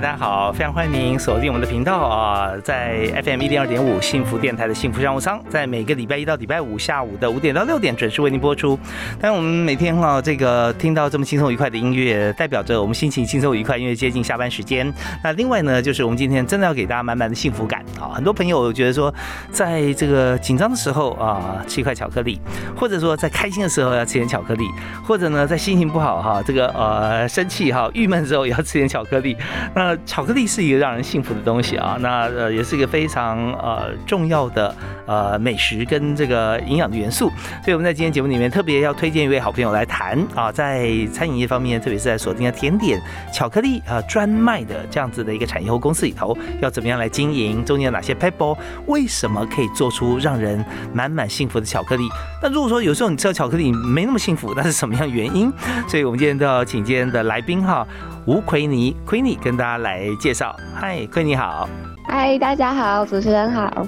that. 好，非常欢迎您锁定我们的频道啊，在 FM 一零二点五幸福电台的幸福商务舱，在每个礼拜一到礼拜五下午的五点到六点准时为您播出。但我们每天哈这个听到这么轻松愉快的音乐，代表着我们心情轻松愉快，因为接近下班时间。那另外呢，就是我们今天真的要给大家满满的幸福感啊！很多朋友觉得说，在这个紧张的时候啊，吃一块巧克力，或者说在开心的时候要吃点巧克力，或者呢在心情不好哈，这个呃生气哈郁闷的时候也要吃点巧克力。那巧克力是一个让人幸福的东西啊，那呃也是一个非常呃重要的呃美食跟这个营养的元素，所以我们在今天节目里面特别要推荐一位好朋友来谈啊，在餐饮业方面，特别是在锁定的甜点巧克力啊专卖的这样子的一个产业或公司里头，要怎么样来经营，中间有哪些 pebble，为什么可以做出让人满满幸福的巧克力？那如果说有时候你吃到巧克力没那么幸福，那是什么样原因？所以我们今天都要请今天的来宾哈。吴奎尼，奎尼跟大家来介绍。嗨，奎尼好。嗨，大家好，主持人好。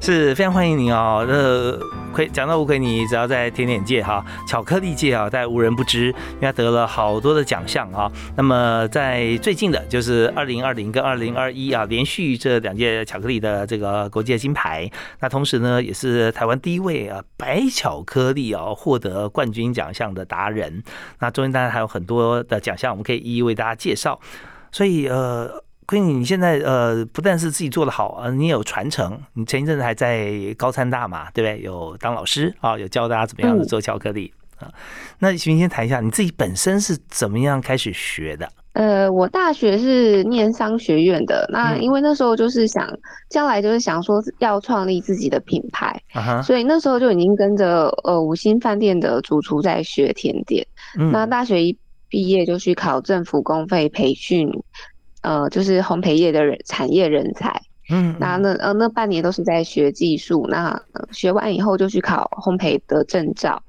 是非常欢迎您哦。呃，亏讲到吴奎尼，只要在甜点界哈，巧克力界啊，在无人不知，因为他得了好多的奖项啊。那么在最近的，就是二零二零跟二零二一啊，连续这两届巧克力的这个国际金牌。那同时呢，也是台湾第一位啊白巧克力啊获得冠军奖项的达人。那中间当然还有很多的奖项，我们可以一一为大家介绍。所以呃。所以你现在呃，不但是自己做的好啊，你也有传承。你前一阵子还在高参大嘛，对不对？有当老师啊，有教大家怎么样子做巧克力啊。那行先谈一下你自己本身是怎么样开始学的？呃，我大学是念商学院的，那因为那时候就是想将来就是想说要创立自己的品牌，所以那时候就已经跟着呃五星饭店的主厨在学甜点。那大学一毕业就去考政府公费培训。呃，就是烘焙业的人产业人才，嗯，那那呃那半年都是在学技术，那学完以后就去考烘焙的证照，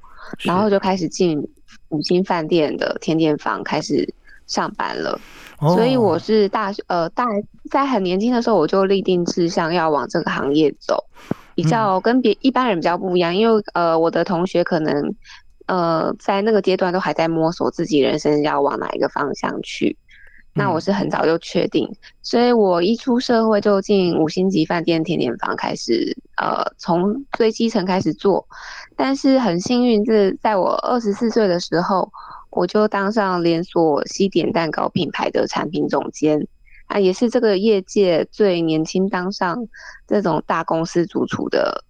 然后就开始进五星饭店的甜点房开始上班了。所以我是大学呃大在很年轻的时候我就立定志向要往这个行业走，比较跟别一般人比较不一样，因为呃我的同学可能呃在那个阶段都还在摸索自己人生要往哪一个方向去。那我是很早就确定，所以我一出社会就进五星级饭店甜点房开始，呃，从最基层开始做。但是很幸运，是在我二十四岁的时候，我就当上连锁西点蛋糕品牌的产品总监，啊，也是这个业界最年轻当上这种大公司主厨的。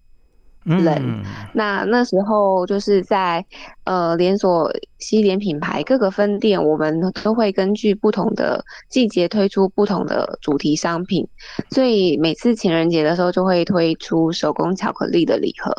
人，那那时候就是在呃连锁西点品牌各个分店，我们都会根据不同的季节推出不同的主题商品，所以每次情人节的时候就会推出手工巧克力的礼盒。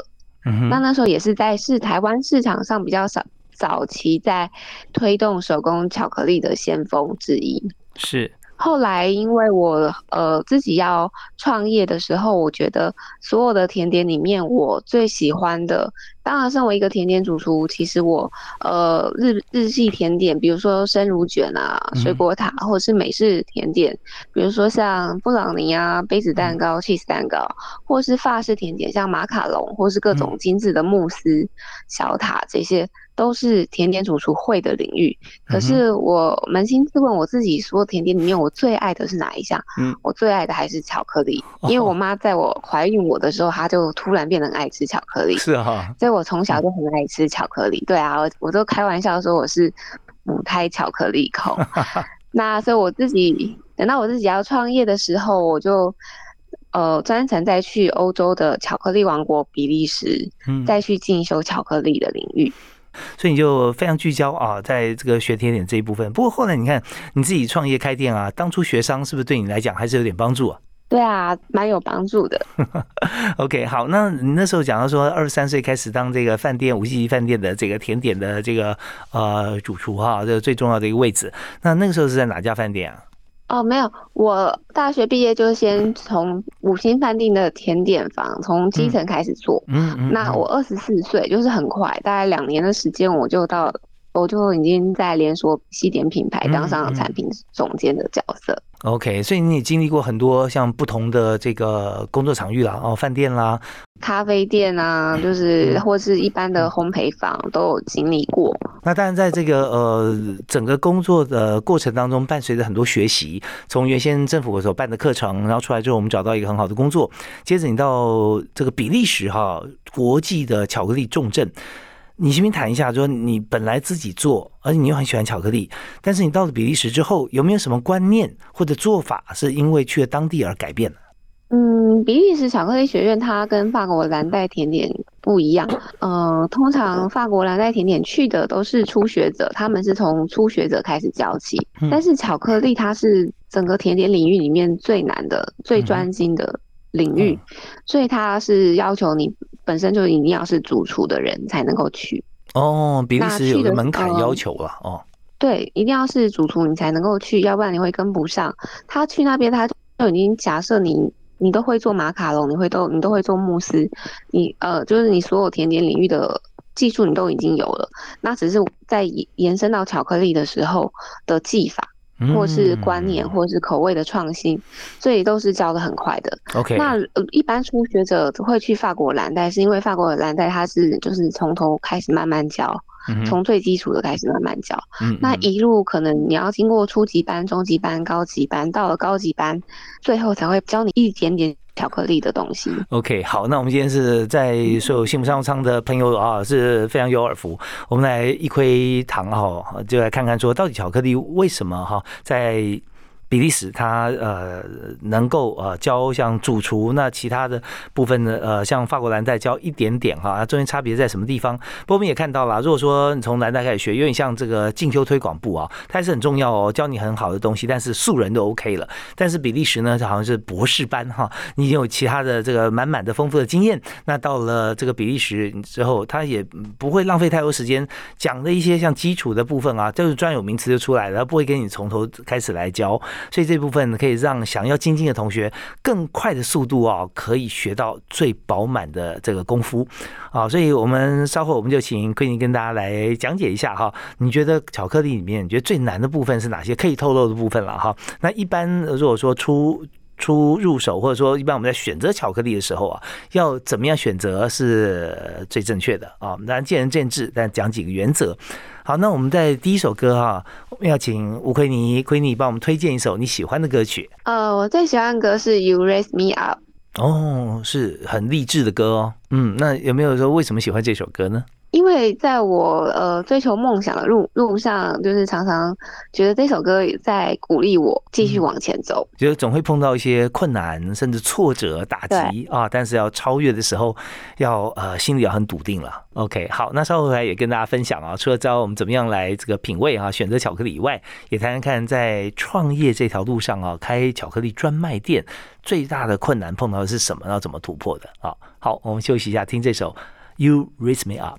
嗯那那时候也是在是台湾市场上比较少早期在推动手工巧克力的先锋之一。是。后来，因为我呃自己要创业的时候，我觉得所有的甜点里面，我最喜欢的，当然身为一个甜点主厨，其实我呃日日系甜点，比如说生乳卷啊、水果塔，或者是美式甜点，比如说像布朗尼啊、杯子蛋糕、cheese 蛋糕，或是法式甜点，像马卡龙，或是各种精致的慕斯、小塔这些。都是甜点主厨会的领域，可是我扪心自问，我自己说甜点里面我最爱的是哪一项？嗯，我最爱的还是巧克力，因为我妈在我怀孕我的时候，她就突然变得爱吃巧克力。是哈，所以我从小就很爱吃巧克力。对啊，我我都开玩笑说我是母胎巧克力控。那所以我自己等到我自己要创业的时候，我就呃专程再去欧洲的巧克力王国比利时，再去进修巧克力的领域。所以你就非常聚焦啊，在这个学甜点这一部分。不过后来你看你自己创业开店啊，当初学商是不是对你来讲还是有点帮助啊？对啊，蛮有帮助的。OK，好，那你那时候讲到说，二十三岁开始当这个饭店五星级饭店的这个甜点的这个呃主厨哈，这个最重要的一个位置。那那个时候是在哪家饭店啊？哦，没有，我大学毕业就先从五星饭店的甜点房从基层开始做。嗯嗯。那我二十四岁，就是很快，大概两年的时间，我就到。我就已经在连锁西点品牌当上产品总监的角色。OK，所以你也经历过很多像不同的这个工作场域啦，哦，饭店啦、咖啡店啊，就是或是一般的烘焙坊都有经历过。那当然，在这个呃整个工作的过程当中，伴随着很多学习。从原先政府所办的课程，然后出来之后，我们找到一个很好的工作。接着你到这个比利时哈，国际的巧克力重镇。你先谈一下，说你本来自己做，而且你又很喜欢巧克力，但是你到了比利时之后，有没有什么观念或者做法是因为去了当地而改变的？嗯，比利时巧克力学院它跟法国蓝带甜点不一样。嗯，通常法国蓝带甜点去的都是初学者，他们是从初学者开始教起。但是巧克力它是整个甜点领域里面最难的、最专精的领域，所以它是要求你。本身就一定要是主厨的人才能够去哦，比利时有个门槛要求了哦。对，一定要是主厨你才能够去，要不然你会跟不上。他去那边，他就已经假设你你都会做马卡龙，你会都你都会做慕斯，你呃就是你所有甜点领域的技术你都已经有了，那只是在延伸到巧克力的时候的技法。或是观念，或是口味的创新，所以都是教的很快的。OK，那一般初学者会去法国蓝带，是因为法国的蓝带它是就是从头开始慢慢教，从最基础的开始慢慢教。那一路可能你要经过初级班、中级班、高级班，到了高级班，最后才会教你一点点。巧克力的东西。OK，好，那我们今天是在所有幸福商务舱的朋友啊，是非常有耳福。我们来一窥堂哈，就来看看说，到底巧克力为什么哈在。比利时，它呃能够呃教像主厨，那其他的部分呢呃像法国蓝带教一点点哈，中间差别在什么地方？不过我们也看到了，如果说你从蓝带开始学，有点像这个进修推广部啊，它还是很重要哦，教你很好的东西，但是素人都 OK 了。但是比利时呢，好像是博士班哈，你已经有其他的这个满满的丰富的经验，那到了这个比利时之后，他也不会浪费太多时间讲的一些像基础的部分啊，就是专有名词就出来了，不会给你从头开始来教。所以这部分可以让想要精进的同学更快的速度啊，可以学到最饱满的这个功夫啊。所以我们稍后我们就请奎宁跟大家来讲解一下哈。你觉得巧克力里面你觉得最难的部分是哪些？可以透露的部分了哈。那一般如果说出初入手，或者说一般我们在选择巧克力的时候啊，要怎么样选择是最正确的啊？当然见仁见智，但讲几个原则。好，那我们在第一首歌哈，我们要请吴奎尼，奎尼帮我们推荐一首你喜欢的歌曲。呃，我最喜欢的歌是《You Raise Me Up》。哦，是很励志的歌哦。嗯，那有没有说为什么喜欢这首歌呢？因为在我呃追求梦想的路路上，就是常常觉得这首歌在鼓励我继续往前走。觉得总会碰到一些困难，甚至挫折、打击啊，但是要超越的时候，要呃心里要很笃定了。OK，好，那稍后来也跟大家分享啊，除了教我们怎么样来这个品味啊，选择巧克力以外，也谈谈看在创业这条路上啊，开巧克力专卖店最大的困难碰到的是什么，要怎么突破的啊？好，我们休息一下，听这首。You raise me up.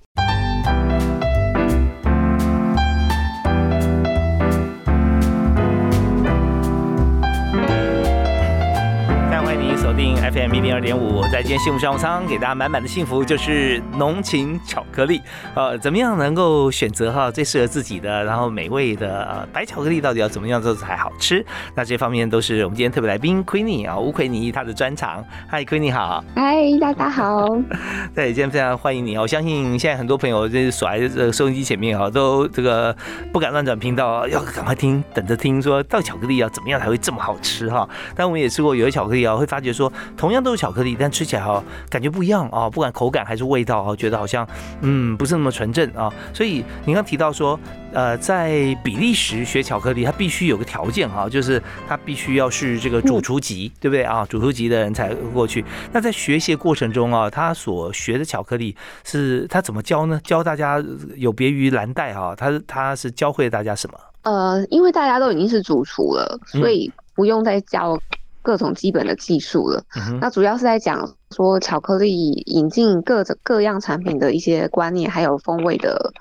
定 FM 一零二点五，在今天幸福商务舱给大家满满的幸福，就是浓情巧克力。呃，怎么样能够选择哈最适合自己的，然后美味的白巧克力，到底要怎么样做才好吃？那这方面都是我们今天特别来宾 Queenie 啊，吴奎尼他的专长。嗨，Queenie 好。嗨，大家好。对，今天非常欢迎你。我相信现在很多朋友就是锁在这收音机前面啊，都这个不敢乱转频道，要赶快听，等着听说到巧克力要怎么样才会这么好吃哈。但我们也吃过有些巧克力啊，会发觉说。同样都是巧克力，但吃起来哈感觉不一样啊，不管口感还是味道啊，觉得好像嗯不是那么纯正啊。所以你刚提到说，呃，在比利时学巧克力，它必须有个条件哈，就是它必须要是这个主厨级，对不对啊？主厨级的人才过去。那在学习过程中啊，他所学的巧克力是他怎么教呢？教大家有别于蓝带哈，他他是教会大家什么？呃，因为大家都已经是主厨了，所以不用再教。各种基本的技术了。那主要是在讲说巧克力引进各种各样产品的一些观念，还有风味的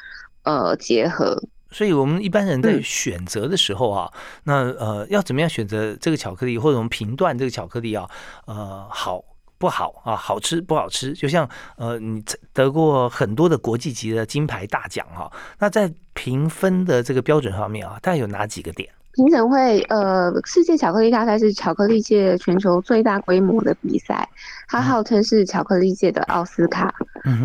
呃结合。所以，我们一般人在选择的时候啊，那呃，要怎么样选择这个巧克力，或者我们评断这个巧克力啊，呃，好不好啊，好吃不好吃？就像呃，你得过很多的国际级的金牌大奖哈，那在评分的这个标准方面啊，大概有哪几个点？评审会，呃，世界巧克力大赛是巧克力界全球最大规模的比赛，它号称是巧克力界的奥斯卡，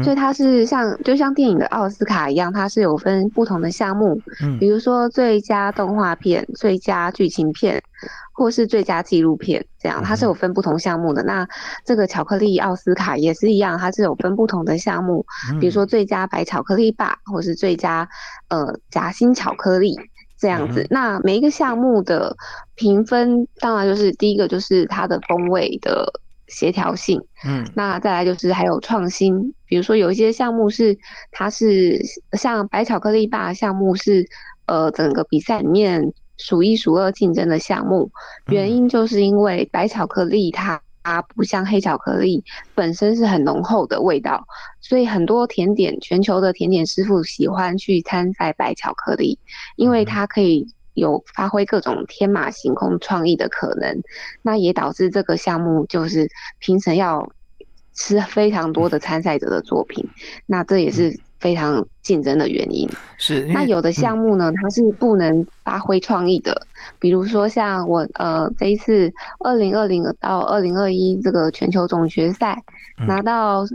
所以它是像就像电影的奥斯卡一样，它是有分不同的项目，比如说最佳动画片、最佳剧情片，或是最佳纪录片，这样它是有分不同项目的。那这个巧克力奥斯卡也是一样，它是有分不同的项目，比如说最佳白巧克力吧，或是最佳呃夹心巧克力。这样子，那每一个项目的评分，当然就是第一个就是它的风味的协调性，嗯，那再来就是还有创新，比如说有一些项目是它是像白巧克力吧项目是，呃，整个比赛里面数一数二竞争的项目，原因就是因为白巧克力它。它不像黑巧克力本身是很浓厚的味道，所以很多甜点全球的甜点师傅喜欢去参赛白巧克力，因为它可以有发挥各种天马行空创意的可能。那也导致这个项目就是评审要吃非常多的参赛者的作品，那这也是。非常竞争的原因是，那有的项目呢，它是不能发挥创意的。比如说像我呃这一次二零二零到二零二一这个全球总决赛拿到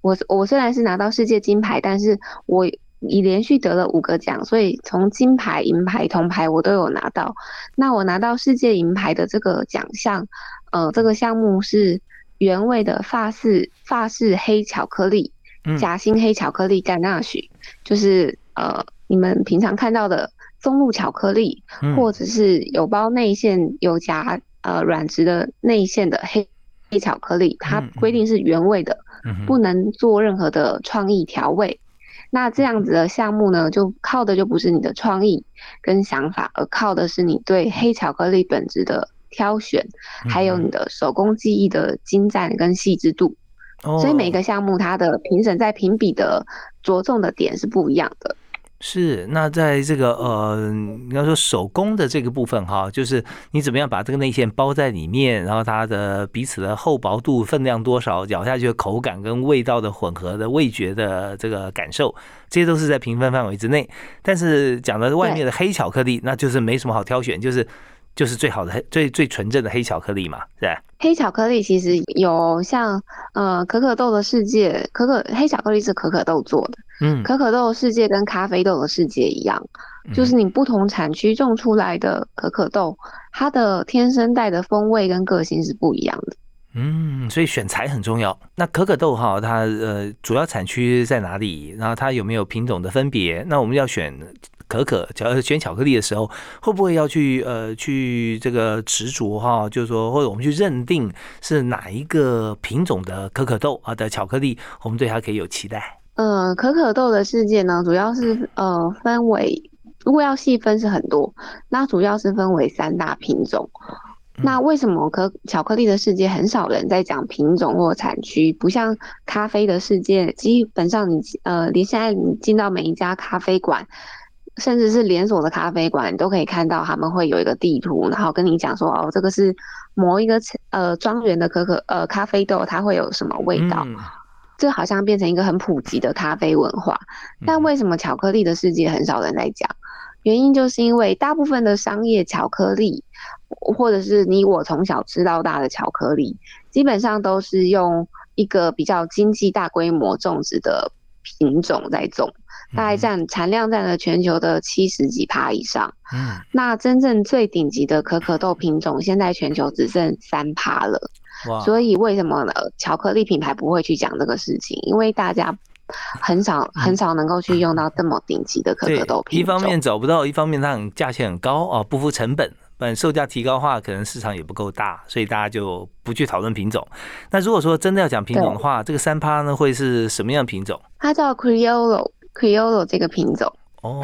我我虽然是拿到世界金牌，但是我已连续得了五个奖，所以从金牌、银牌、铜牌我都有拿到。那我拿到世界银牌的这个奖项，呃，这个项目是原味的法式法式黑巧克力。夹心黑巧克力干纳许，就是呃你们平常看到的松露巧克力，或者是有包内馅有夹呃软质的内馅的黑黑巧克力，它规定是原味的，不能做任何的创意调味。那这样子的项目呢，就靠的就不是你的创意跟想法，而靠的是你对黑巧克力本质的挑选，还有你的手工技艺的精湛跟细致度。所以每个项目它的评审在评比的着重的点是不一样的。是，那在这个呃，你要说手工的这个部分哈，就是你怎么样把这个内馅包在里面，然后它的彼此的厚薄度、分量多少、咬下去的口感跟味道的混合的味觉的这个感受，这些都是在评分范围之内。但是讲的外面的黑巧克力，那就是没什么好挑选，就是。就是最好的黑最最纯正的黑巧克力嘛，是吧？黑巧克力其实有像呃可可豆的世界，可可黑巧克力是可可豆做的，嗯，可可豆的世界跟咖啡豆的世界一样，就是你不同产区种出来的可可豆，它的天生带的风味跟个性是不一样的。嗯，所以选材很重要。那可可豆哈，它呃主要产区在哪里？然后它有没有品种的分别？那我们要选。可可，假如选巧克力的时候，会不会要去呃去这个执着哈？就是说，或者我们去认定是哪一个品种的可可豆啊的巧克力，我们对它可以有期待。呃，可可豆的世界呢，主要是呃分为，如果要细分是很多，那主要是分为三大品种。那为什么可巧克力的世界很少人在讲品种或产区？不像咖啡的世界，基本上你呃连现在你进到每一家咖啡馆。甚至是连锁的咖啡馆，你都可以看到他们会有一个地图，然后跟你讲说，哦，这个是某一个呃庄园的可可呃咖啡豆，它会有什么味道？这好像变成一个很普及的咖啡文化。但为什么巧克力的世界很少人在讲？原因就是因为大部分的商业巧克力，或者是你我从小吃到大的巧克力，基本上都是用一个比较经济大规模种植的品种在种。大概占产量占了全球的七十几趴以上，嗯，那真正最顶级的可可豆品种，现在全球只剩三趴了。哇！所以为什么呢？巧克力品牌不会去讲这个事情？因为大家很少很少能够去用到这么顶级的可可豆品种。一方面找不到，一方面它很价钱很高啊，不付成本。本售价提高的话，可能市场也不够大，所以大家就不去讨论品种。那如果说真的要讲品种的话，这个三趴呢会是什么样品种？它叫 Criollo。Criollo 这个品种，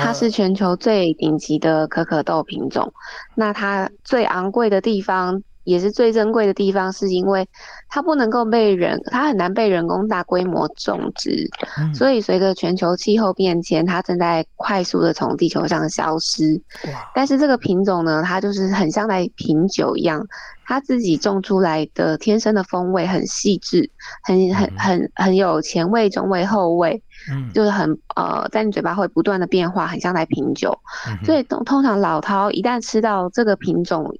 它是全球最顶级的可可豆品种。那它最昂贵的地方，也是最珍贵的地方，是因为它不能够被人，它很难被人工大规模种植，所以随着全球气候变迁，它正在快速的从地球上消失。但是这个品种呢，它就是很像在品酒一样，它自己种出来的天生的风味很细致，很很很很有前味、中味、后味，嗯，就是很呃，在你嘴巴会不断的变化，很像在品酒。所以通通常老饕一旦吃到这个品种。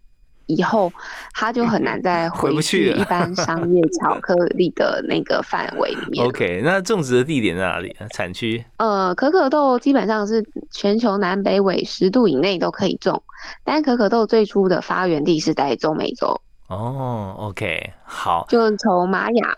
以后它就很难再回不去一般商业巧克力的那个范围里面。OK，那种植的地点在哪里？产区？呃，可可豆基本上是全球南北纬十度以内都可以种，但可可豆最初的发源地是在中美洲。哦，OK，好，就从玛雅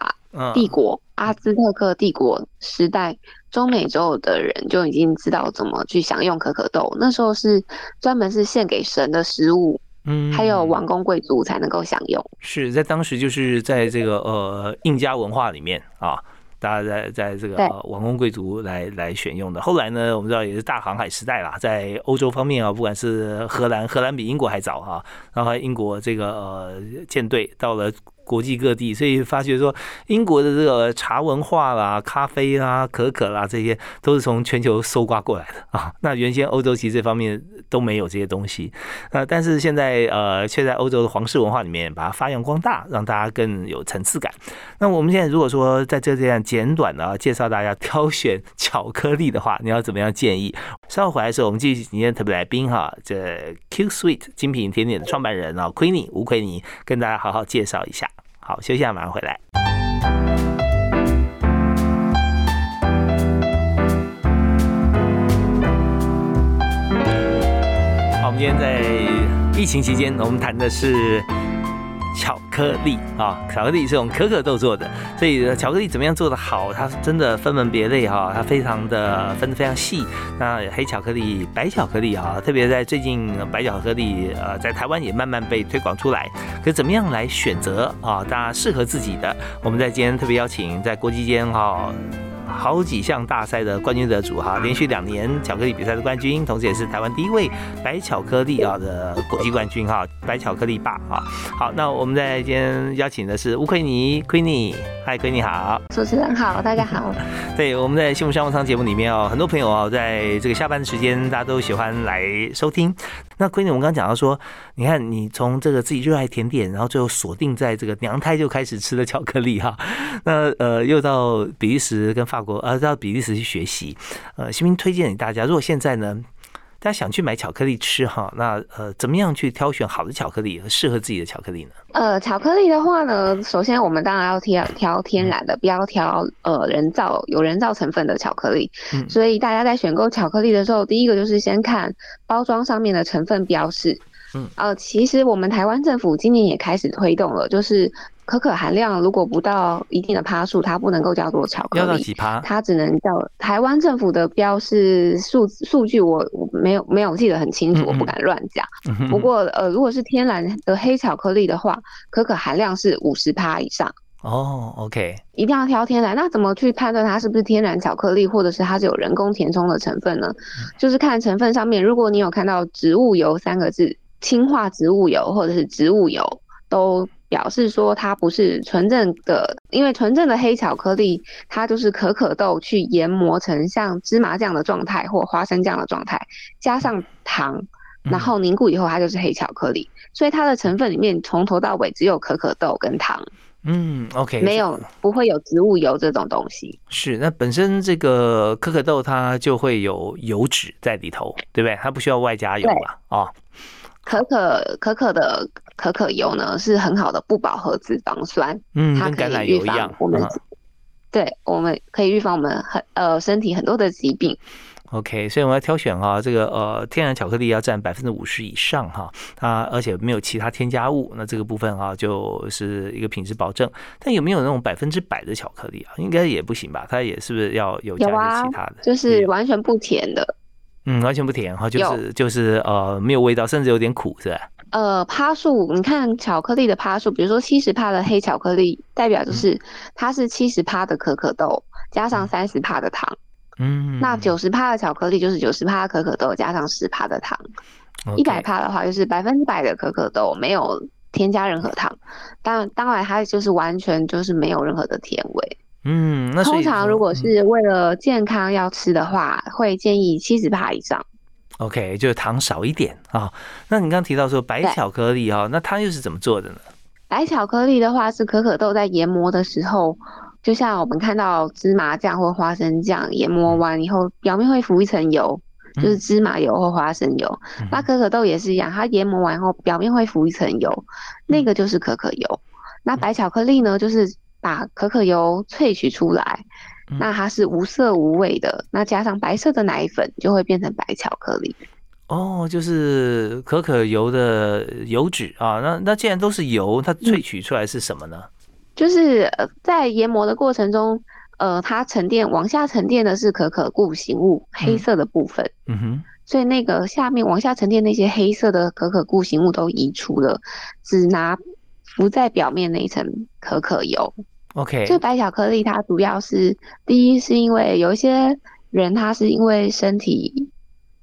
帝国、阿兹特克帝国时代，中美洲的人就已经知道怎么去享用可可豆。那时候是专门是献给神的食物。嗯，还有王公贵族才能够享用。是在当时，就是在这个呃印加文化里面啊，大家在在这个王公贵族来来选用的。后来呢，我们知道也是大航海时代啦，在欧洲方面啊，不管是荷兰，荷兰比英国还早哈，然后英国这个呃舰队到了。国际各地，所以发觉说，英国的这个茶文化啦、咖啡啦、可可啦，这些都是从全球搜刮过来的啊。那原先欧洲其实这方面都没有这些东西，呃，但是现在呃，却在欧洲的皇室文化里面把它发扬光大，让大家更有层次感。那我们现在如果说在这这样简短的介绍大家挑选巧克力的话，你要怎么样建议？稍后回来的时候，我们继续今天特别来宾哈，这 Q Sweet 精品甜点的创办人啊，Queenie 吴奎尼，跟大家好好介绍一下。好，休息下，马上回来。好，我们今天在疫情期间，我们谈的是。巧克力啊，巧克力是用可可豆做的，所以巧克力怎么样做的好，它真的分门别类哈，它非常的分的非常细。那黑巧克力、白巧克力啊，特别在最近白巧克力呃，在台湾也慢慢被推广出来。可怎么样来选择啊？大家适合自己的，我们在今天特别邀请在国际间哈。好几项大赛的冠军得主哈，连续两年巧克力比赛的冠军，同时也是台湾第一位白巧克力啊的国际冠军哈，白巧克力霸啊。好，那我们在今天邀请的是乌奎尼 Queenie，嗨，Queenie 好，主持人好，大家好。对，我们在幸福商务舱节目里面哦，很多朋友哦，在这个下班的时间，大家都喜欢来收听。那闺女我们刚刚讲到说，你看你从这个自己热爱甜点，然后最后锁定在这个娘胎就开始吃的巧克力哈，那呃又到比利时跟。法国呃到比利时去学习，呃，新兵推荐给大家。如果现在呢，大家想去买巧克力吃哈，那呃，怎么样去挑选好的巧克力和适合自己的巧克力呢？呃，巧克力的话呢，首先我们当然要挑挑天然的，不要挑呃人造有人造成分的巧克力。嗯，所以大家在选购巧克力的时候，第一个就是先看包装上面的成分标示。嗯，呃，其实我们台湾政府今年也开始推动了，就是。可可含量如果不到一定的趴数，它不能够叫做巧克力。要到几趴？它只能叫台湾政府的标是数数据，我我没有没有记得很清楚，我不敢乱讲。不过呃，如果是天然的黑巧克力的话，可可含量是五十趴以上。哦，OK，一定要挑天然。那怎么去判断它是不是天然巧克力，或者是它是有人工填充的成分呢？就是看成分上面，如果你有看到植物油三个字，氢化植物油或者是植物油都。表示说它不是纯正的，因为纯正的黑巧克力，它就是可可豆去研磨成像芝麻酱的状态或花生酱的状态，加上糖，然后凝固以后它就是黑巧克力。所以它的成分里面从头到尾只有可可豆跟糖。嗯，OK，没有不会有植物油这种东西。是，那本身这个可可豆它就会有油脂在里头，对不对？它不需要外加油了啊。可可可可的可可油呢，是很好的不饱和脂肪酸，嗯，跟橄榄油一样。我们对，我们可以预防我们很呃身体很多的疾病。OK，所以我们要挑选哈，这个呃天然巧克力要占百分之五十以上哈，它而且没有其他添加物，那这个部分哈就是一个品质保证。但有没有那种百分之百的巧克力啊？应该也不行吧？它也是不是要有加其他的？就是完全不甜的。嗯，完全不甜哈，就是就是呃没有味道，甚至有点苦，是吧？呃，趴数，你看巧克力的趴数，比如说七十趴的黑巧克力，代表就是它是七十趴的可可豆加上三十趴的糖，嗯，那九十趴的巧克力就是九十帕可可豆加上十趴的糖，一百趴的话就是百分之百的可可豆没有添加任何糖。当当然，它就是完全就是没有任何的甜味。嗯，那通常如果是为了健康要吃的话，会建议七十帕以上。OK，就是糖少一点啊。那你刚刚提到说白巧克力哈，那它又是怎么做的呢？白巧克力的话是可可豆在研磨的时候，就像我们看到芝麻酱或花生酱研磨完以后，表面会浮一层油，就是芝麻油或花生油。那可可豆也是一样，它研磨完后表面会浮一层油，那个就是可可油。那白巧克力呢，就是把可可油萃取出来，那它是无色无味的，那加上白色的奶粉就会变成白巧克力。哦，就是可可油的油脂啊，那那既然都是油，它萃取出来是什么呢？就是呃，在研磨的过程中，呃，它沉淀往下沉淀的是可可固形物，黑色的部分。嗯哼。所以那个下面往下沉淀那些黑色的可可固形物都移除了，只拿浮在表面那一层可可油。OK。这白巧克力它主要是第一是因为有一些人他是因为身体。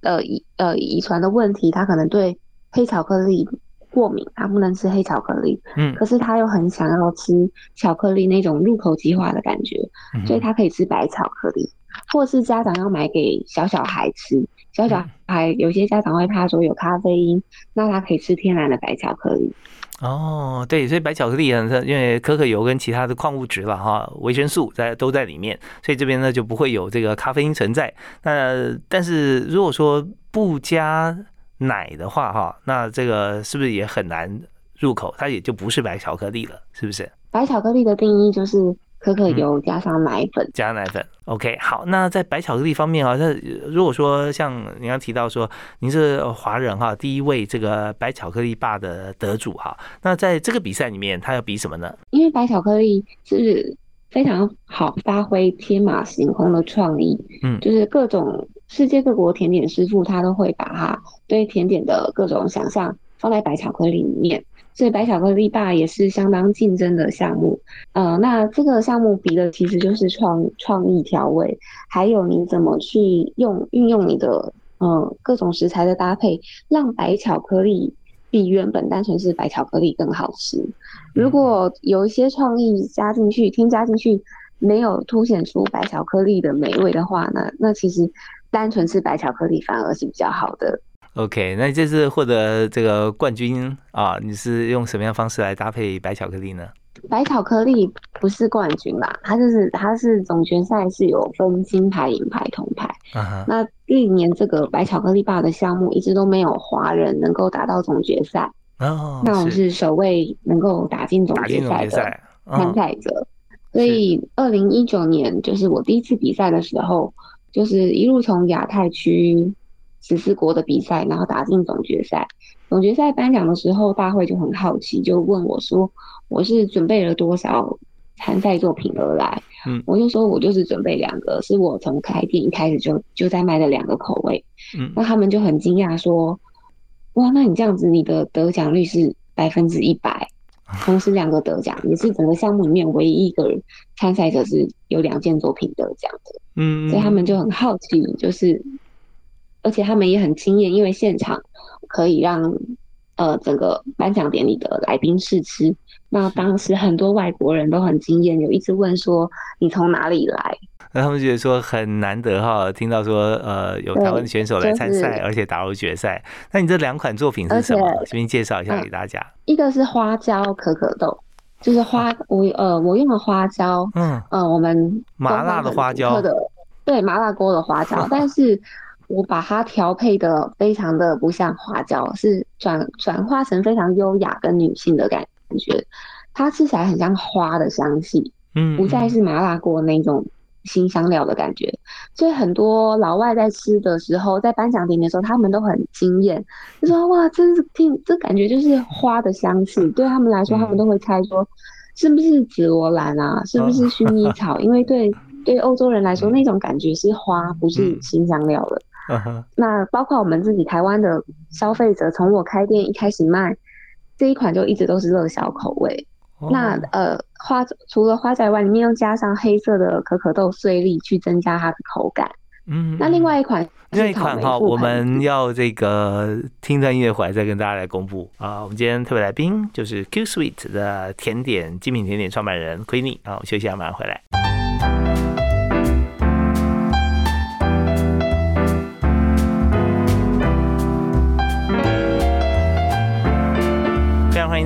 呃遗呃遗传的问题，他可能对黑巧克力过敏，他不能吃黑巧克力。嗯，可是他又很想要吃巧克力那种入口即化的感觉，所以他可以吃白巧克力，或是家长要买给小小孩吃。小小孩有些家长会怕说有咖啡因，那他可以吃天然的白巧克力。哦，对，所以白巧克力呢，因为可可油跟其他的矿物质了哈，维生素在都在里面，所以这边呢就不会有这个咖啡因存在。那但是如果说不加奶的话哈，那这个是不是也很难入口？它也就不是白巧克力了，是不是？白巧克力的定义就是。可可油加上奶粉，加奶粉。OK，好。那在白巧克力方面啊，那如果说像您刚提到说您是华人哈，第一位这个白巧克力霸的得主哈，那在这个比赛里面，他要比什么呢？因为白巧克力是非常好发挥天马行空的创意，嗯，就是各种世界各国甜点师傅他都会把他对甜点的各种想象放在白巧克力里面。所以白巧克力霸也是相当竞争的项目，呃，那这个项目比的其实就是创创意调味，还有你怎么去用运用你的嗯各种食材的搭配，让白巧克力比原本单纯是白巧克力更好吃。如果有一些创意加进去，添加进去，没有凸显出白巧克力的美味的话，呢那其实单纯是白巧克力反而是比较好的。OK，那这次获得这个冠军啊，你是用什么样方式来搭配白巧克力呢？白巧克力不是冠军啦，它就是它是总决赛是有分金牌、银牌、铜牌。那历年这个白巧克力霸的项目一直都没有华人能够打到总决赛。哦，那我是首位能够打进总决赛的参赛者。所以二零一九年就是我第一次比赛的时候，就是一路从亚太区。十四国的比赛，然后打进总决赛。总决赛颁奖的时候，大会就很好奇，就问我说：“我是准备了多少参赛作品而来？”嗯，我就说：“我就是准备两个，是我从开店一开始就就在卖的两个口味。”嗯，那他们就很惊讶说：“哇，那你这样子，你的得奖率是百分之一百，同时两个得奖，也是整个项目里面唯一一个人参赛者是有两件作品得奖的。”嗯，所以他们就很好奇，就是。而且他们也很惊艳，因为现场可以让呃整个颁奖典礼的来宾试吃。那当时很多外国人都很惊艳，有一直问说你从哪里来？那他们觉得说很难得哈，听到说呃有台湾选手来参赛，而且打入决赛。那你这两款作品是什么？这边介绍一下给大家。一个是花椒可可豆，就是花我呃我用的花椒，嗯嗯，我们麻辣的花椒的，对麻辣锅的花椒，但是。我把它调配的非常的不像花椒，是转转化成非常优雅跟女性的感觉，它吃起来很像花的香气，嗯，不再是麻辣锅那种新香料的感觉，所以很多老外在吃的时候，在颁奖典礼的时候，他们都很惊艳，就说哇，这是听这感觉就是花的香气，对他们来说，他们都会猜说是不是紫罗兰啊，是不是薰衣草，因为对对欧洲人来说，那种感觉是花，不是新香料了。那包括我们自己台湾的消费者，从我开店一开始卖这一款就一直都是热销口味。那呃花除了花仔外，里面又加上黑色的可可豆碎粒去增加它的口感，嗯，那另外一款，另外一款哈，我们要这个听段音乐回来再跟大家来公布啊。我们今天特别来宾就是 Q Sweet 的甜点精品甜点创办人 Queenie 啊，我们休息一下，马上回来。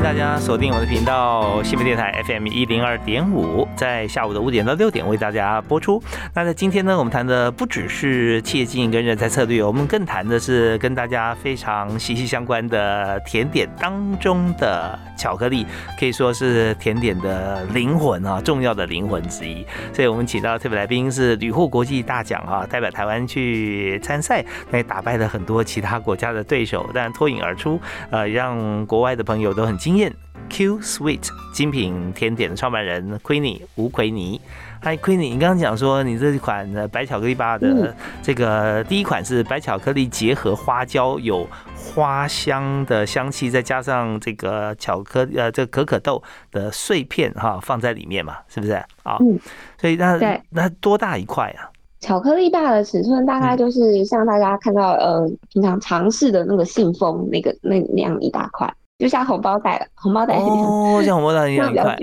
大家锁定我的频道，新闻电台 FM 一零二点五，在下午的五点到六点为大家播出。那在今天呢，我们谈的不只是企业经营跟人才策略，我们更谈的是跟大家非常息息相关的甜点当中的巧克力，可以说是甜点的灵魂啊，重要的灵魂之一。所以我们请到特别来宾是屡获国际大奖啊，代表台湾去参赛，那也打败了很多其他国家的对手，但脱颖而出，呃，让国外的朋友都很。惊验 Q Sweet 精品甜点的创办人 Queenie 吴奎尼，嗨 Queenie，你刚刚讲说你这一款白巧克力吧的这个第一款是白巧克力结合花椒，有花香的香气，再加上这个巧克呃这可可豆的碎片哈放在里面嘛，是不是？啊，嗯，所以那那多大一块啊？巧克力大的尺寸大概就是像大家看到呃平常尝试的那个信封那个那那样一大块。就像红包袋了，红包袋哦，像红包袋一样一块。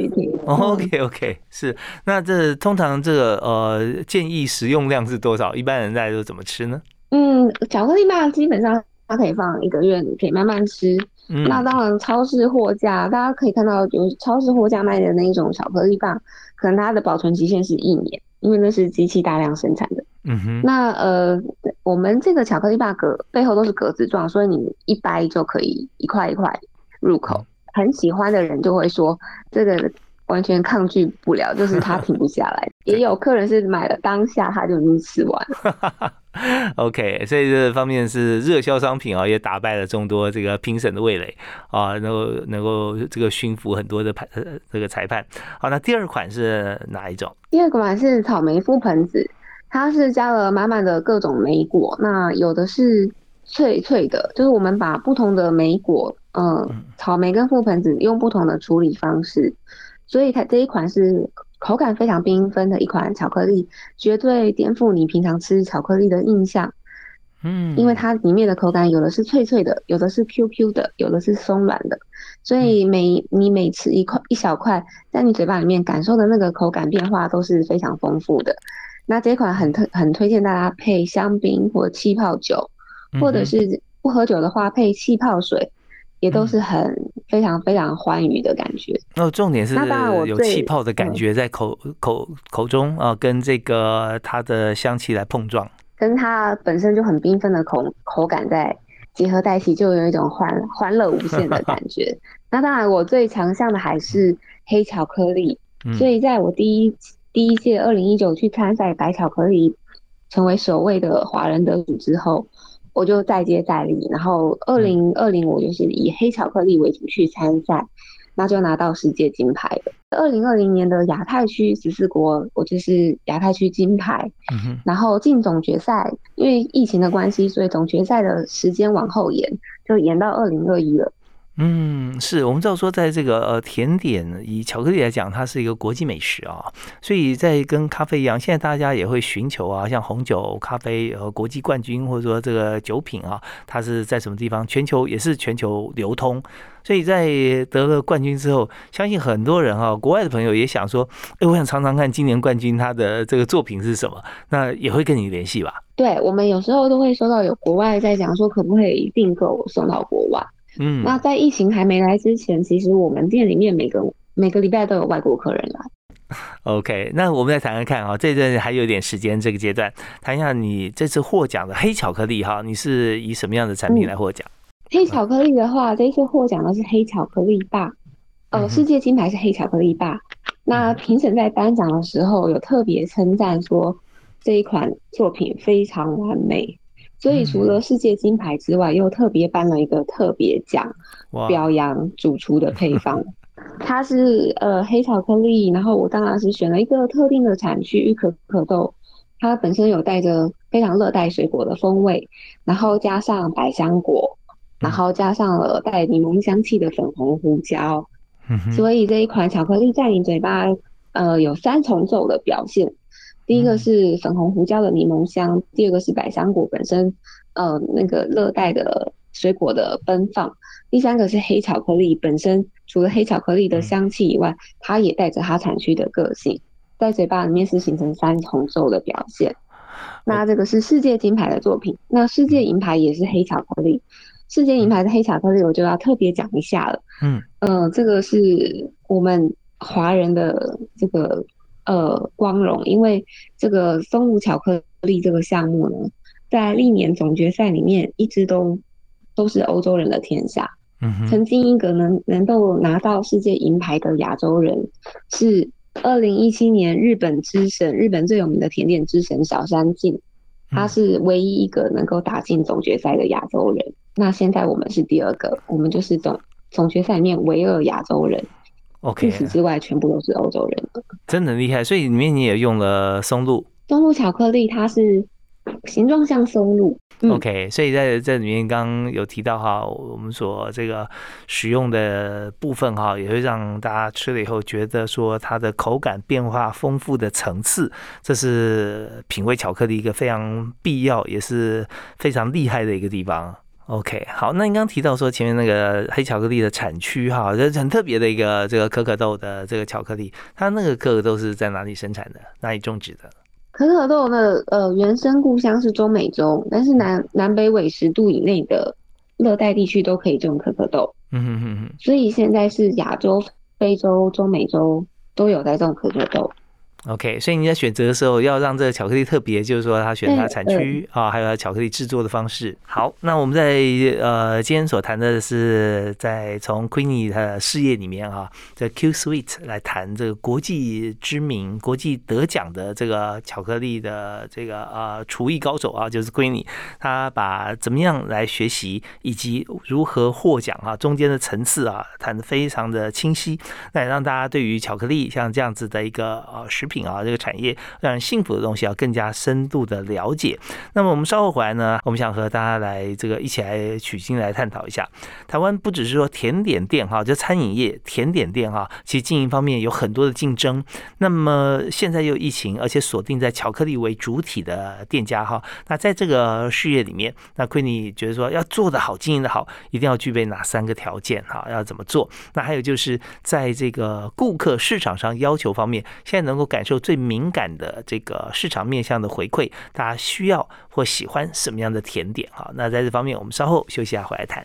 OK OK，是。那这通常这个呃建议食用量是多少？一般人大家都怎么吃呢？嗯，巧克力棒基本上它可以放一个月，你可以慢慢吃。那当然，超市货架大家可以看到，有超市货架卖的那一种巧克力棒，可能它的保存期限是一年，因为那是机器大量生产的。嗯哼。那呃，我们这个巧克力棒格背后都是格子状，所以你一掰就可以一块一块。入口很喜欢的人就会说，这个完全抗拒不了，就是他停不下来。也有客人是买了当下他就已经吃完了。OK，所以这方面是热销商品啊，也打败了众多这个评审的味蕾啊，能够能够这个驯服很多的判这个裁判。好，那第二款是哪一种？第二款是草莓覆盆子，它是加了满满的各种莓果，那有的是脆脆的，就是我们把不同的莓果。嗯，草莓跟覆盆子用不同的处理方式，所以它这一款是口感非常缤纷的一款巧克力，绝对颠覆你平常吃巧克力的印象。嗯，因为它里面的口感有的是脆脆的，有的是 Q Q 的，有的是松软的，所以每你每吃一块一小块，在你嘴巴里面感受的那个口感变化都是非常丰富的。那这款很特很推荐大家配香槟或气泡酒，或者是不喝酒的话配气泡水。也都是很非常非常欢愉的感觉。哦，重点是有气泡的感觉在口口口中啊，跟这个它的香气来碰撞，跟它本身就很缤纷的口口感在结合在一起，就有一种欢欢乐无限的感觉。那当然，我最强项的还是黑巧克力。所以，在我第一第一届二零一九去参赛白巧克力，成为首位的华人得主之后。我就再接再厉，然后二零二零我就是以黑巧克力为主去参赛，那就拿到世界金牌了。二零二零年的亚太区十四国，我就是亚太区金牌。然后进总决赛，因为疫情的关系，所以总决赛的时间往后延，就延到二零二一了。嗯，是我们知道说，在这个呃甜点以巧克力来讲，它是一个国际美食啊，所以在跟咖啡一样，现在大家也会寻求啊，像红酒、咖啡呃国际冠军，或者说这个酒品啊，它是在什么地方？全球也是全球流通，所以在得了冠军之后，相信很多人啊，国外的朋友也想说，哎，我想尝尝看今年冠军他的这个作品是什么，那也会跟你联系吧？对，我们有时候都会收到有国外在讲说，可不可以订购送到国外。嗯，那在疫情还没来之前，其实我们店里面每个每个礼拜都有外国客人来。OK，那我们再谈谈看啊，这阵还有点时间，这个阶段谈一下你这次获奖的黑巧克力哈，你是以什么样的产品来获奖？黑巧克力的话，这次获奖的是黑巧克力霸，呃，世界金牌是黑巧克力霸。那评审在颁奖的时候有特别称赞说，这一款作品非常完美。所以除了世界金牌之外，又特别颁了一个特别奖，表扬主厨的配方。它是呃黑巧克力，然后我当然是选了一个特定的产区——玉可可豆，它本身有带着非常热带水果的风味，然后加上百香果，然后加上了带柠檬香气的粉红胡椒。所以这一款巧克力在你嘴巴呃有三重奏的表现。第一个是粉红胡椒的柠檬香，第二个是百香果本身，呃，那个热带的水果的奔放，第三个是黑巧克力本身，除了黑巧克力的香气以外，它也带着它产区的个性，在嘴巴里面是形成三重奏的表现。那这个是世界金牌的作品，那世界银牌也是黑巧克力，世界银牌的黑巧克力我就要特别讲一下了。嗯嗯，这个是我们华人的这个。呃，光荣，因为这个松露巧克力这个项目呢，在历年总决赛里面一直都都是欧洲人的天下。嗯曾经一个能能够拿到世界银牌的亚洲人，是二零一七年日本之神，日本最有名的甜点之神小山进，他是唯一一个能够打进总决赛的亚洲人。那现在我们是第二个，我们就是总总决赛里面唯二亚洲人。OK，除此之外，全部都是欧洲人真的厉害。所以里面你也用了松露，松露巧克力，它是形状像松露。OK，所以在这里面刚刚有提到哈，我们所这个使用的部分哈，也会让大家吃了以后觉得说它的口感变化丰富的层次，这是品味巧克力一个非常必要也是非常厉害的一个地方。OK，好，那你刚刚提到说前面那个黑巧克力的产区哈，这很特别的一个这个可可豆的这个巧克力，它那个可可豆是在哪里生产的，哪里种植的？可可豆的呃原生故乡是中美洲，但是南南北纬十度以内的热带地区都可以种可可豆。嗯哼哼哼。所以现在是亚洲、非洲、中美洲都有在种可可豆。OK，所以你在选择的时候要让这个巧克力特别，就是说它选它产区啊，还有它巧克力制作的方式。好，那我们在呃今天所谈的是在从 Queenie 的事业里面啊，在 Q Sweet 来谈这个国际知名、国际得奖的这个巧克力的这个呃厨艺高手啊，就是 Queenie，他把怎么样来学习以及如何获奖啊，中间的层次啊谈的非常的清晰，那也让大家对于巧克力像这样子的一个呃食品。啊，这个产业让人幸福的东西要更加深度的了解。那么我们稍后回来呢，我们想和大家来这个一起来取经来探讨一下。台湾不只是说甜点店哈，就餐饮业甜点店哈，其实经营方面有很多的竞争。那么现在又疫情，而且锁定在巧克力为主体的店家哈，那在这个事业里面，那亏你觉得说要做得好，经营的好，一定要具备哪三个条件哈？要怎么做？那还有就是在这个顾客市场上要求方面，现在能够感受最敏感的这个市场面向的回馈，大家需要或喜欢什么样的甜点？哈，那在这方面，我们稍后休息下回来谈。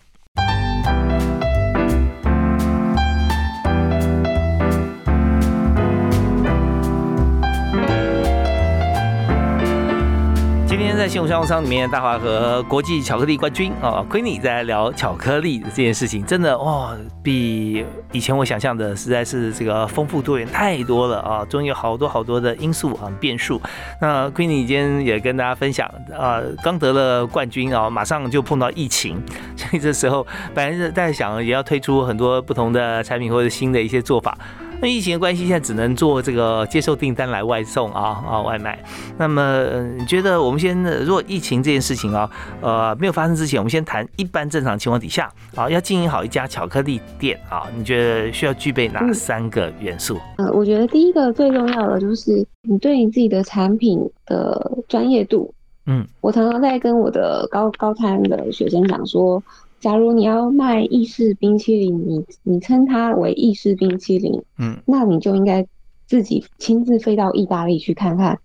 在信用商务舱里面，大华和国际巧克力冠军啊，Queenie 在聊巧克力这件事情，真的哇，比以前我想象的实在是这个丰富多元太多了啊，中有好多好多的因素啊变数。那 Queenie 今天也跟大家分享啊，刚得了冠军啊，马上就碰到疫情，所以这时候本来是在想也要推出很多不同的产品或者新的一些做法。那疫情的关系，现在只能做这个接受订单来外送啊啊外卖。那么你觉得我们先，如果疫情这件事情啊，呃没有发生之前，我们先谈一般正常情况底下啊，要经营好一家巧克力店啊，你觉得需要具备哪三个元素？呃，我觉得第一个最重要的就是你对你自己的产品的专业度。嗯，我常常在跟我的高高餐的学生讲说。假如你要卖意式冰淇淋，你你称它为意式冰淇淋，嗯，那你就应该自己亲自飞到意大利去看看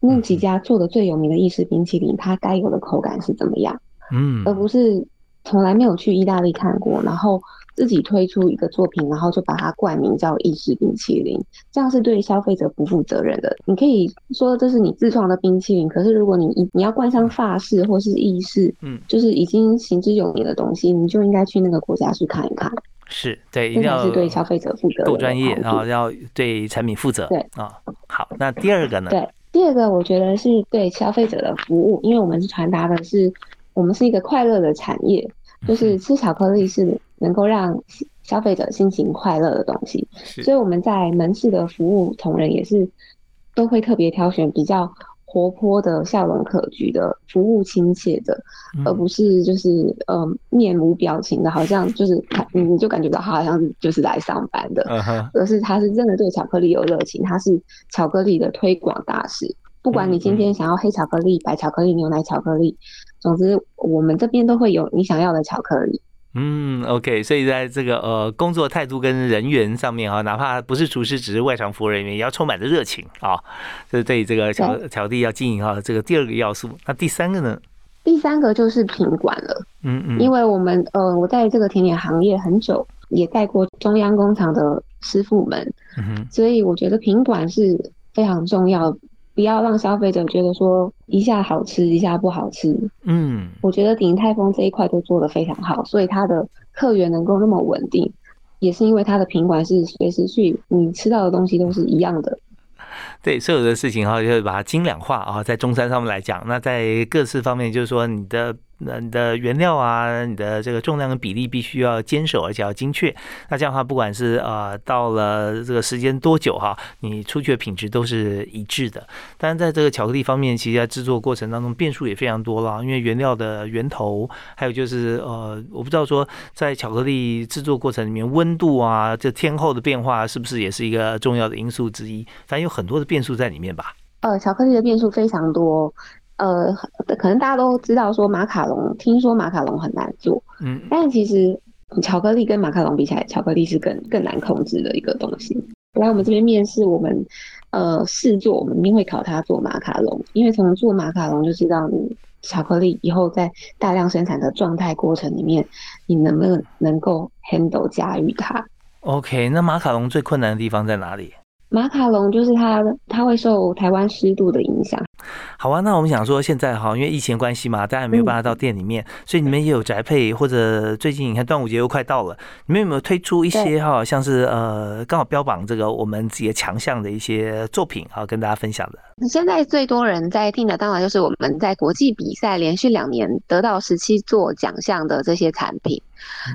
那几家做的最有名的意式冰淇淋，它该有的口感是怎么样，嗯，而不是从来没有去意大利看过，然后。自己推出一个作品，然后就把它冠名叫意式冰淇淋，这样是对消费者不负责任的。你可以说这是你自创的冰淇淋，可是如果你你要冠上法式或是意式，嗯，就是已经行之有年的东西，你就应该去那个国家去看一看。是对，一定要是对消费者负责，够专业，然后要对产品负责。对啊，好，那第二个呢？对，第二个我觉得是对消费者的服务，因为我们是传达的是我们是一个快乐的产业。就是吃巧克力是能够让消费者心情快乐的东西，所以我们在门市的服务同仁也是都会特别挑选比较活泼的、笑容可掬的、服务亲切的，而不是就是呃面无表情的，好像就是你你就感觉到他好像就是来上班的，而是他是真的对巧克力有热情，他是巧克力的推广大使。不管你今天想要黑巧克力、白巧克力、牛奶巧克力，总之我们这边都会有你想要的巧克力。嗯，OK，所以在这个呃工作态度跟人员上面啊，哪怕不是厨师，只是外场服务人员，也要充满着热情啊。这是对这个巧巧弟要经营哈，这个第二个要素。那第三个呢？第三个就是品管了。嗯嗯，因为我们呃，我在这个甜点行业很久，也带过中央工厂的师傅们，所以我觉得品管是非常重要。不要让消费者觉得说一下好吃一下不好吃。嗯，我觉得鼎泰丰这一块都做得非常好，所以它的客源能够那么稳定，也是因为它的品管是随时去，你吃到的东西都是一样的。对，所有的事情哈，就是把它精良化啊，在中山上面来讲，那在各式方面，就是说你的。那你的原料啊，你的这个重量的比例必须要坚守，而且要精确。那这样的话，不管是呃到了这个时间多久哈，你出去的品质都是一致的。当然，在这个巧克力方面，其实在制作过程当中变数也非常多了，因为原料的源头，还有就是呃，我不知道说在巧克力制作过程里面温度啊，这天候的变化是不是也是一个重要的因素之一？反正有很多的变数在里面吧。呃，巧克力的变数非常多。呃，可能大家都知道说马卡龙，听说马卡龙很难做，嗯，但其实巧克力跟马卡龙比起来，巧克力是更更难控制的一个东西。来我们这边面试，我们呃试做，我们一定会考他做马卡龙，因为从做马卡龙就知道你巧克力以后在大量生产的状态过程里面，你能不能能够 handle 驾驭它？OK，那马卡龙最困难的地方在哪里？马卡龙就是它，它会受台湾湿度的影响。好啊，那我们想说，现在哈，因为疫情关系嘛，大家没有办法到店里面，所以你们也有宅配，或者最近你看端午节又快到了，你们有没有推出一些哈，像是呃，刚好标榜这个我们自己的强项的一些作品啊，跟大家分享的？现在最多人在听的，当然就是我们在国际比赛连续两年得到十七座奖项的这些产品。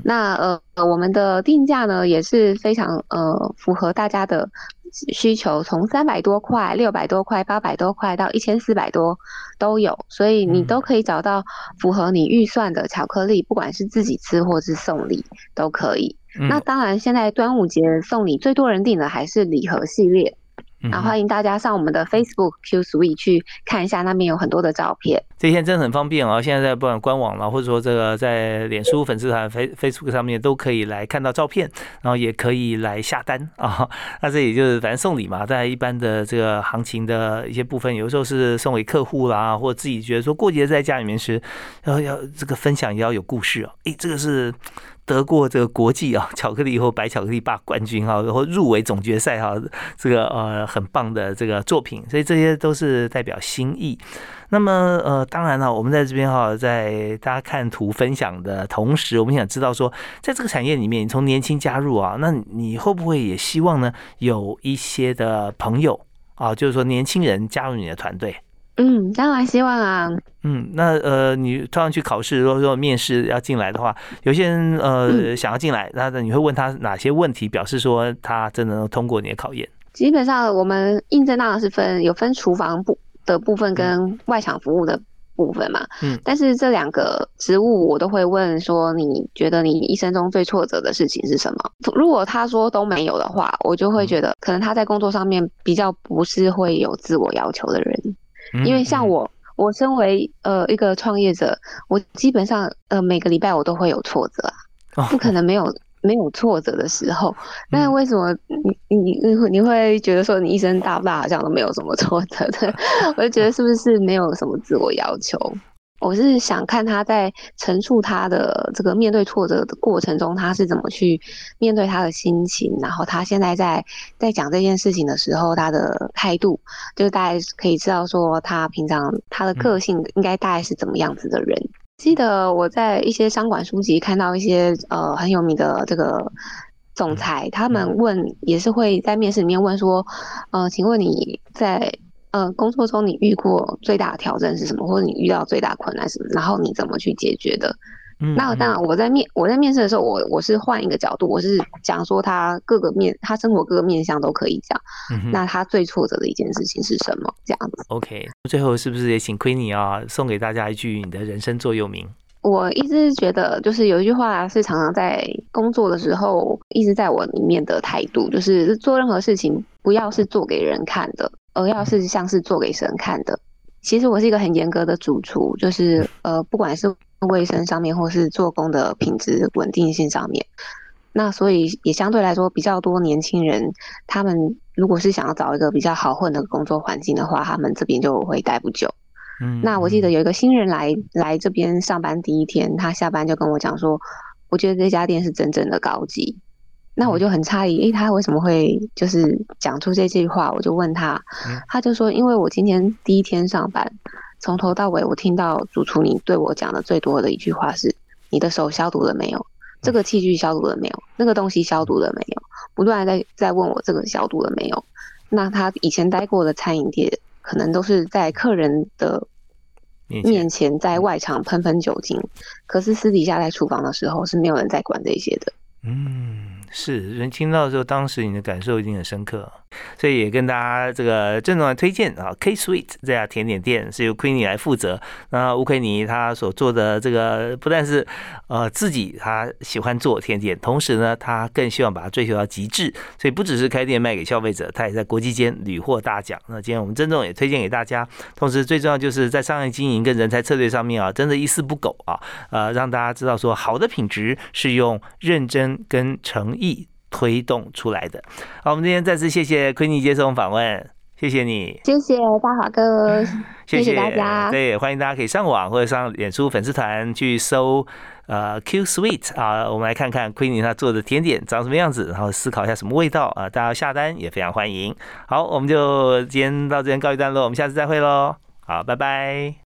那呃，我们的定价呢也是非常呃符合大家的。需求从三百多块、六百多块、八百多块到一千四百多都有，所以你都可以找到符合你预算的巧克力，不管是自己吃或是送礼都可以。那当然，现在端午节送礼最多人订的还是礼盒系列。那欢迎大家上我们的 Facebook Q Sweet 去看一下，那边有很多的照片。这些真的很方便啊！现在在不管官网了，或者说这个在脸书粉丝团 Face Facebook 上面都可以来看到照片，然后也可以来下单啊。那这也就是反正送礼嘛，在一般的这个行情的一些部分，有时候是送给客户啦，或者自己觉得说过节在家里面吃，要要这个分享也要有故事哦。诶，这个是。得过这个国际啊 巧克力或白巧克力霸冠军哈，然后入围总决赛哈，这个呃很棒的这个作品，所以这些都是代表心意。那么呃，当然了，我们在这边哈，在大家看图分享的同时，我们想知道说，在这个产业里面，你从年轻加入啊，那你会不会也希望呢，有一些的朋友啊，就是说年轻人加入你的团队？嗯，当然希望啊。嗯，那呃，你突然去考试，如果说面试要进来的话，有些人呃想要进来，那你会问他哪些问题，表示说他真的能通过你的考验？基本上我们应征当然是分有分厨房部的部分跟外场服务的部分嘛。嗯，但是这两个职务我都会问说，你觉得你一生中最挫折的事情是什么？如果他说都没有的话，我就会觉得可能他在工作上面比较不是会有自我要求的人。因为像我，我身为呃一个创业者，我基本上呃每个礼拜我都会有挫折啊，不可能没有 没有挫折的时候。那为什么你你你会你会觉得说你一生大不大好像都没有什么挫折的？我就觉得是不是没有什么自我要求？我是想看他在陈述他的这个面对挫折的过程中，他是怎么去面对他的心情，然后他现在在在讲这件事情的时候，他的态度，就是大概可以知道说他平常他的个性应该大概是怎么样子的人。记得我在一些商管书籍看到一些呃很有名的这个总裁，他们问也是会在面试里面问说，呃，请问你在。呃，工作中你遇过最大的挑战是什么？或者你遇到最大困难是什么？然后你怎么去解决的？那当然，我在面我在面试的时候，我我是换一个角度，我是讲说他各个面，他生活各个面向都可以讲。嗯那他最挫折的一件事情是什么？这样子。OK，最后是不是也请 Queenie 啊，送给大家一句你的人生座右铭？我一直觉得，就是有一句话是常常在工作的时候一直在我里面的态度，就是做任何事情不要是做给人看的。而要是像是做给神看的。其实我是一个很严格的主厨，就是呃，不管是卫生上面，或是做工的品质稳定性上面，那所以也相对来说比较多年轻人，他们如果是想要找一个比较好混的工作环境的话，他们这边就会待不久。嗯，那我记得有一个新人来来这边上班第一天，他下班就跟我讲说，我觉得这家店是真正的高级。那我就很诧异，诶，他为什么会就是讲出这句话？我就问他，他就说，因为我今天第一天上班，从头到尾我听到主厨你对我讲的最多的一句话是：你的手消毒了没有？这个器具消毒了没有？那个东西消毒了没有？不断在在问我这个消毒了没有？那他以前待过的餐饮店，可能都是在客人的面前在外场喷喷酒精，可是私底下在厨房的时候是没有人在管这些的。嗯。是人听到的时候，当时你的感受一定很深刻，所以也跟大家这个郑重的推荐啊，K Sweet 这家甜点店是由 Queenie 来负责。那乌奎尼他所做的这个不但是呃自己他喜欢做甜点，同时呢他更希望把它追求到极致，所以不只是开店卖给消费者，他也在国际间屡获大奖。那今天我们郑重也推荐给大家，同时最重要就是在商业经营跟人才策略上面啊，真的一丝不苟啊，呃让大家知道说好的品质是用认真跟诚。意推动出来的。好，我们今天再次谢谢奎尼接受访问，谢谢你，谢谢大华哥，谢谢大家。对，欢迎大家可以上网或者上脸书粉丝团去搜呃 Q Sweet 啊，我们来看看 Queenie 他做的甜点长什么样子，然后思考一下什么味道啊，大家下单也非常欢迎。好，我们就今天到这边告一段落，我们下次再会喽。好，拜拜。